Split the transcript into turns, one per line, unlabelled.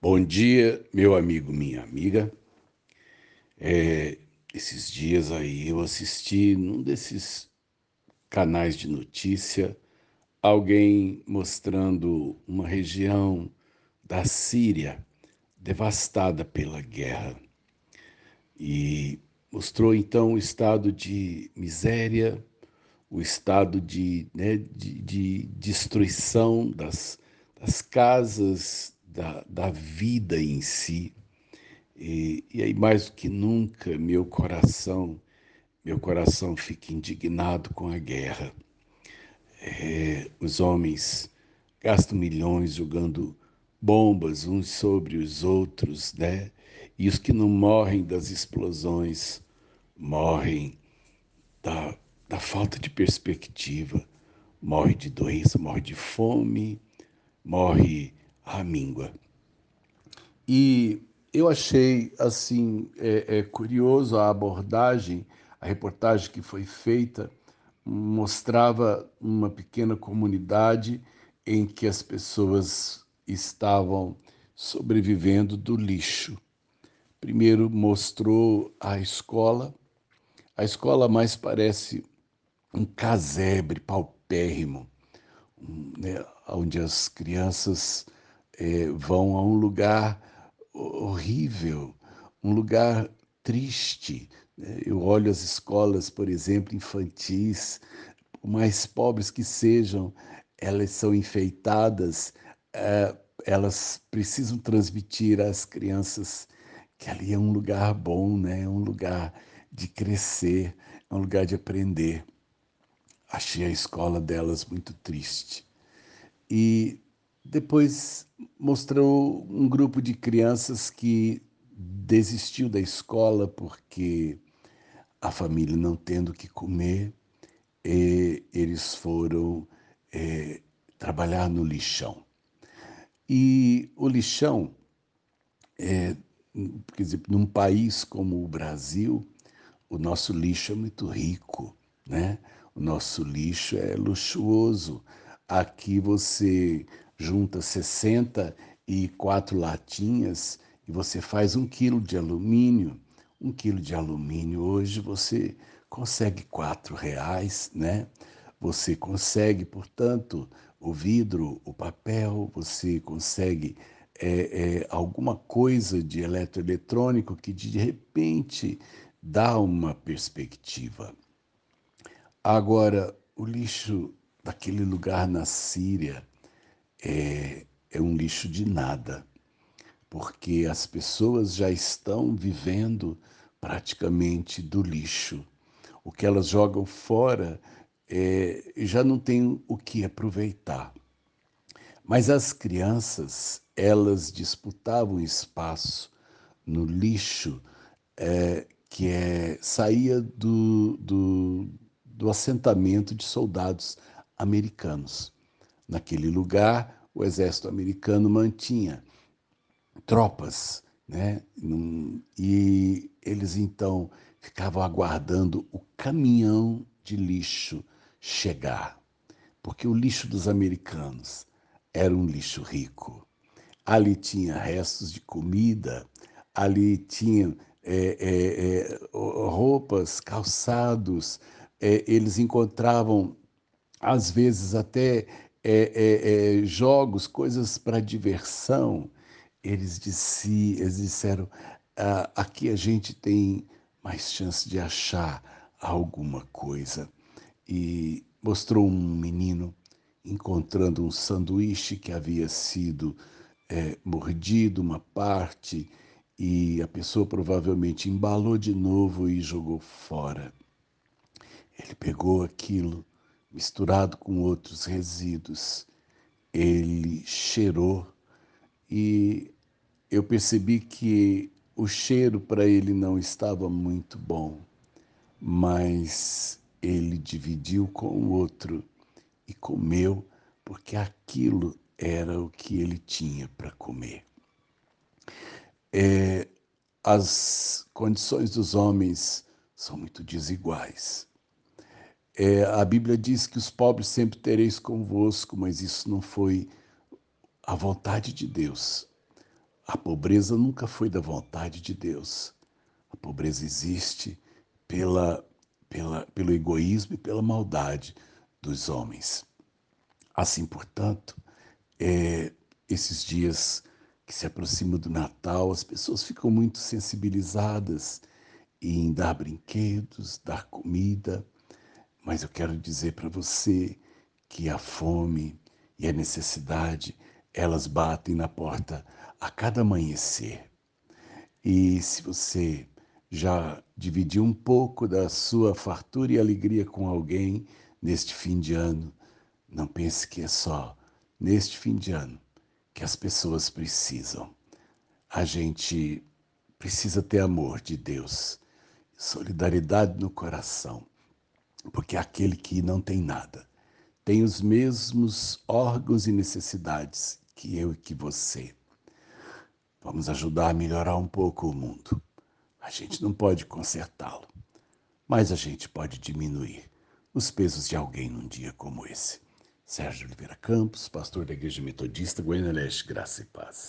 Bom dia, meu amigo, minha amiga. É, esses dias aí eu assisti num desses canais de notícia alguém mostrando uma região da Síria devastada pela guerra e mostrou então o estado de miséria, o estado de, né, de, de destruição das, das casas, da, da vida em si. E, e aí, mais do que nunca, meu coração, meu coração fica indignado com a guerra. É, os homens gastam milhões jogando bombas uns sobre os outros, né? E os que não morrem das explosões morrem da, da falta de perspectiva, morre de doença, morre de fome, morre à míngua. E eu achei assim é, é, curioso a abordagem, a reportagem que foi feita mostrava uma pequena comunidade em que as pessoas estavam sobrevivendo do lixo. Primeiro mostrou a escola. A escola mais parece um casebre paupérrimo, né, onde as crianças é, vão a um lugar horrível, um lugar triste. Né? Eu olho as escolas, por exemplo, infantis, por mais pobres que sejam, elas são enfeitadas, é, elas precisam transmitir às crianças que ali é um lugar bom, né? é um lugar de crescer, é um lugar de aprender. Achei a escola delas muito triste. E depois mostrou um grupo de crianças que desistiu da escola porque a família não tendo o que comer, eles foram é, trabalhar no lixão. E o lixão, é, quer dizer, num país como o Brasil, o nosso lixo é muito rico, né? O nosso lixo é luxuoso. Aqui você junta 64 latinhas e você faz um quilo de alumínio. Um quilo de alumínio hoje você consegue quatro reais, né? Você consegue, portanto, o vidro, o papel, você consegue é, é, alguma coisa de eletroeletrônico que de repente dá uma perspectiva. Agora, o lixo daquele lugar na Síria é, é um lixo de nada, porque as pessoas já estão vivendo praticamente do lixo. O que elas jogam fora é, já não tem o que aproveitar. Mas as crianças, elas disputavam espaço no lixo é, que é, saía do, do, do assentamento de soldados americanos. Naquele lugar, o exército americano mantinha tropas, né? E eles então ficavam aguardando o caminhão de lixo chegar, porque o lixo dos americanos era um lixo rico. Ali tinha restos de comida, ali tinha é, é, é, roupas, calçados, é, eles encontravam às vezes até é, é, jogos, coisas para diversão. Eles, disse, eles disseram: ah, aqui a gente tem mais chance de achar alguma coisa. E mostrou um menino encontrando um sanduíche que havia sido é, mordido, uma parte, e a pessoa provavelmente embalou de novo e jogou fora. Ele pegou aquilo misturado com outros resíduos. Ele cheirou e eu percebi que o cheiro para ele não estava muito bom, mas ele dividiu com o outro e comeu, porque aquilo era o que ele tinha para comer. É, as condições dos homens são muito desiguais. É, a Bíblia diz que os pobres sempre tereis convosco, mas isso não foi a vontade de Deus. A pobreza nunca foi da vontade de Deus. A pobreza existe pela, pela, pelo egoísmo e pela maldade dos homens. Assim, portanto, é, esses dias que se aproximam do Natal, as pessoas ficam muito sensibilizadas em dar brinquedos, dar comida, mas eu quero dizer para você que a fome e a necessidade, elas batem na porta a cada amanhecer. E se você já dividiu um pouco da sua fartura e alegria com alguém neste fim de ano, não pense que é só neste fim de ano que as pessoas precisam. A gente precisa ter amor de Deus, solidariedade no coração, porque aquele que não tem nada tem os mesmos órgãos e necessidades que eu e que você. Vamos ajudar a melhorar um pouco o mundo. A gente não pode consertá-lo, mas a gente pode diminuir os pesos de alguém num dia como esse. Sérgio Oliveira Campos, pastor da Igreja Metodista Goiânia Leste, Graça e Paz.